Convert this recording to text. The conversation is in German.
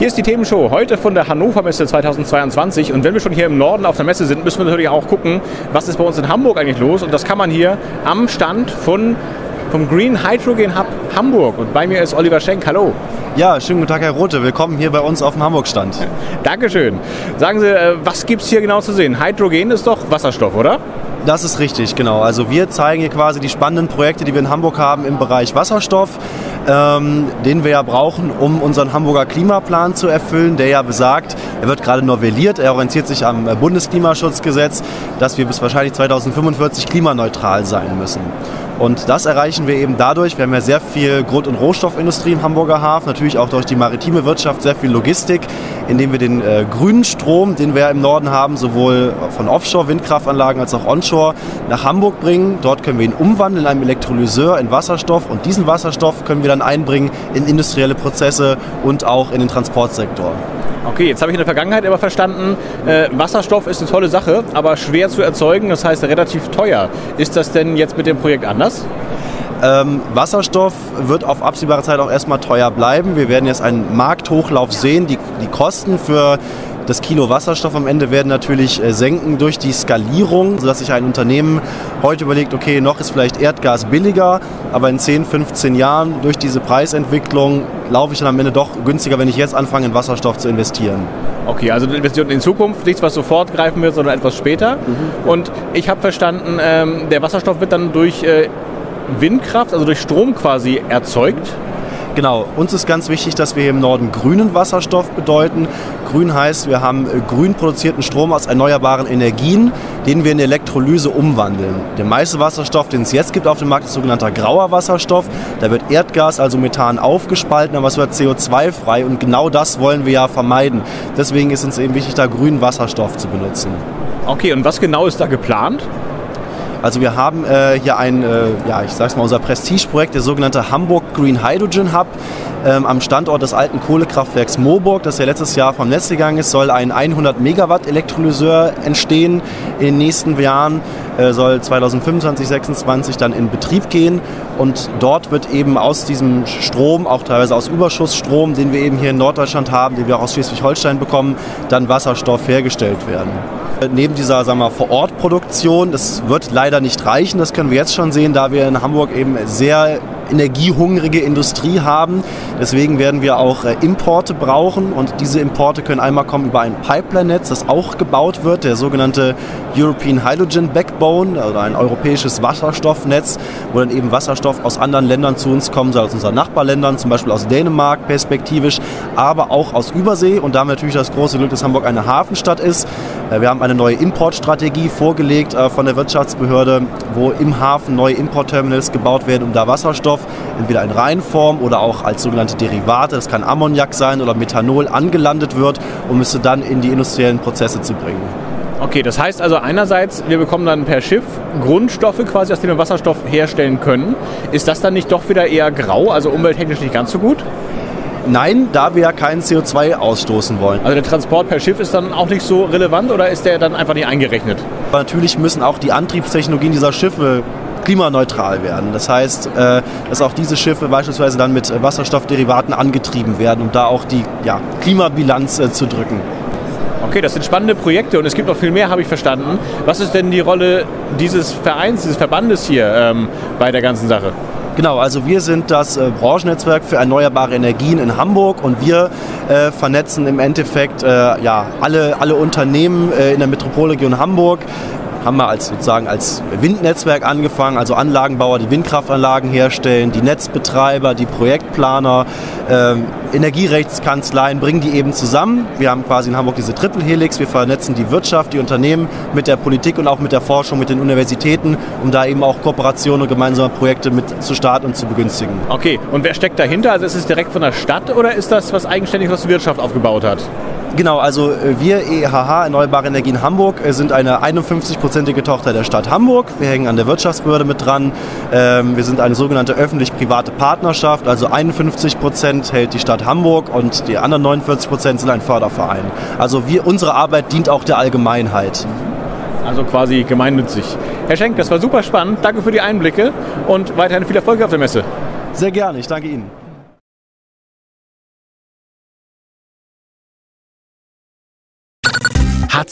Hier ist die Themenshow, heute von der Hannover Messe 2022. Und wenn wir schon hier im Norden auf der Messe sind, müssen wir natürlich auch gucken, was ist bei uns in Hamburg eigentlich los. Und das kann man hier am Stand von, vom Green Hydrogen Hub Hamburg. Und bei mir ist Oliver Schenk. Hallo. Ja, schönen guten Tag, Herr Rote. Willkommen hier bei uns auf dem Hamburg-Stand. Dankeschön. Sagen Sie, äh, was gibt es hier genau zu sehen? Hydrogen ist doch Wasserstoff, oder? Das ist richtig, genau. Also wir zeigen hier quasi die spannenden Projekte, die wir in Hamburg haben im Bereich Wasserstoff, ähm, den wir ja brauchen, um unseren Hamburger Klimaplan zu erfüllen, der ja besagt, er wird gerade novelliert, er orientiert sich am äh, Bundesklimaschutzgesetz, dass wir bis wahrscheinlich 2045 klimaneutral sein müssen. Und das erreichen wir eben dadurch, wir haben ja sehr viel Grund- und Rohstoffindustrie im Hamburger Hafen, natürlich auch durch die maritime Wirtschaft sehr viel Logistik, indem wir den äh, grünen Strom, den wir im Norden haben, sowohl von Offshore-Windkraftanlagen als auch Onshore, nach Hamburg bringen. Dort können wir ihn umwandeln in einem Elektrolyseur in Wasserstoff und diesen Wasserstoff können wir dann einbringen in industrielle Prozesse und auch in den Transportsektor. Okay, jetzt habe ich in der Vergangenheit immer verstanden, äh, Wasserstoff ist eine tolle Sache, aber schwer zu erzeugen, das heißt relativ teuer. Ist das denn jetzt mit dem Projekt anders? Ähm, Wasserstoff wird auf absehbare Zeit auch erstmal teuer bleiben. Wir werden jetzt einen Markthochlauf sehen. Die, die Kosten für das Kilo Wasserstoff am Ende werden natürlich äh, senken durch die Skalierung, sodass sich ein Unternehmen heute überlegt, okay, noch ist vielleicht Erdgas billiger, aber in 10, 15 Jahren durch diese Preisentwicklung laufe ich dann am Ende doch günstiger, wenn ich jetzt anfange, in Wasserstoff zu investieren. Okay, also eine Investition in Zukunft, nichts, was sofort greifen wird, sondern etwas später. Und ich habe verstanden, ähm, der Wasserstoff wird dann durch äh, Windkraft, also durch Strom quasi erzeugt. Genau, uns ist ganz wichtig, dass wir hier im Norden grünen Wasserstoff bedeuten. Grün heißt, wir haben äh, grün produzierten Strom aus erneuerbaren Energien, den wir in Elektrolyse umwandeln. Der meiste Wasserstoff, den es jetzt gibt auf dem Markt, ist sogenannter grauer Wasserstoff. Da wird Erdgas, also Methan, aufgespalten, aber es wird CO2-frei und genau das wollen wir ja vermeiden. Deswegen ist uns eben wichtig, da grünen Wasserstoff zu benutzen. Okay, und was genau ist da geplant? Also wir haben äh, hier ein, äh, ja, ich sag's mal, unser Prestigeprojekt, der sogenannte Hamburg Green Hydrogen Hub. Ähm, am Standort des alten Kohlekraftwerks Moorburg, das ja letztes Jahr vom Netz gegangen ist, soll ein 100 Megawatt Elektrolyseur entstehen in den nächsten Jahren. Äh, soll 2025, 2026 dann in Betrieb gehen. Und dort wird eben aus diesem Strom, auch teilweise aus Überschussstrom, den wir eben hier in Norddeutschland haben, den wir auch aus Schleswig-Holstein bekommen, dann Wasserstoff hergestellt werden. Äh, Neben dieser sagen wir, Vor-Ort-Produktion, das wird leider nicht reichen, das können wir jetzt schon sehen, da wir in Hamburg eben sehr energiehungrige Industrie haben. Deswegen werden wir auch äh, Importe brauchen und diese Importe können einmal kommen über ein Pipeline-Netz, das auch gebaut wird, der sogenannte European Hydrogen Backbone oder ein europäisches Wasserstoffnetz, wo dann eben Wasserstoff aus anderen Ländern zu uns kommen soll, aus unseren Nachbarländern, zum Beispiel aus Dänemark perspektivisch, aber auch aus Übersee. Und da haben wir natürlich das große Glück, dass Hamburg eine Hafenstadt ist. Äh, Wir haben eine neue Importstrategie vorgelegt äh, von der Wirtschaftsbehörde, wo im Hafen neue Importterminals gebaut werden, um da Wasserstoff entweder in Reinform oder auch als sogenannte Derivate, das kann Ammoniak sein oder Methanol, angelandet wird, um es dann in die industriellen Prozesse zu bringen. Okay, das heißt also einerseits, wir bekommen dann per Schiff Grundstoffe quasi, aus denen wir Wasserstoff herstellen können. Ist das dann nicht doch wieder eher grau, also umwelttechnisch nicht ganz so gut? Nein, da wir ja kein CO2 ausstoßen wollen. Also der Transport per Schiff ist dann auch nicht so relevant oder ist der dann einfach nicht eingerechnet? Aber natürlich müssen auch die Antriebstechnologien dieser Schiffe klimaneutral werden. Das heißt, äh, dass auch diese Schiffe beispielsweise dann mit Wasserstoffderivaten angetrieben werden, um da auch die ja, Klimabilanz äh, zu drücken. Okay, das sind spannende Projekte und es gibt noch viel mehr, habe ich verstanden. Was ist denn die Rolle dieses Vereins, dieses Verbandes hier ähm, bei der ganzen Sache? Genau, also wir sind das äh, Branchennetzwerk für erneuerbare Energien in Hamburg und wir äh, vernetzen im Endeffekt äh, ja, alle, alle Unternehmen äh, in der Metropolregion Hamburg. Haben wir als, sozusagen als Windnetzwerk angefangen, also Anlagenbauer, die Windkraftanlagen herstellen, die Netzbetreiber, die Projektplaner, ähm, Energierechtskanzleien bringen die eben zusammen. Wir haben quasi in Hamburg diese Triple Helix. Wir vernetzen die Wirtschaft, die Unternehmen mit der Politik und auch mit der Forschung, mit den Universitäten, um da eben auch Kooperationen und gemeinsame Projekte mit zu starten und zu begünstigen. Okay, und wer steckt dahinter? Also ist es direkt von der Stadt oder ist das was Eigenständiges, was die Wirtschaft aufgebaut hat? Genau, also äh, wir EHH Erneuerbare Energien Hamburg äh, sind eine 51-prozentige Tochter der Stadt Hamburg. Wir hängen an der Wirtschaftsbehörde mit dran. Ähm, wir sind eine sogenannte öffentlich-private Partnerschaft. Also 51 Prozent hält die Stadt Hamburg und die anderen 49 Prozent sind ein Förderverein. Also wir, unsere Arbeit dient auch der Allgemeinheit. Also quasi gemeinnützig. Herr Schenk, das war super spannend. Danke für die Einblicke und weiterhin viel Erfolg auf der Messe. Sehr gerne, ich danke Ihnen.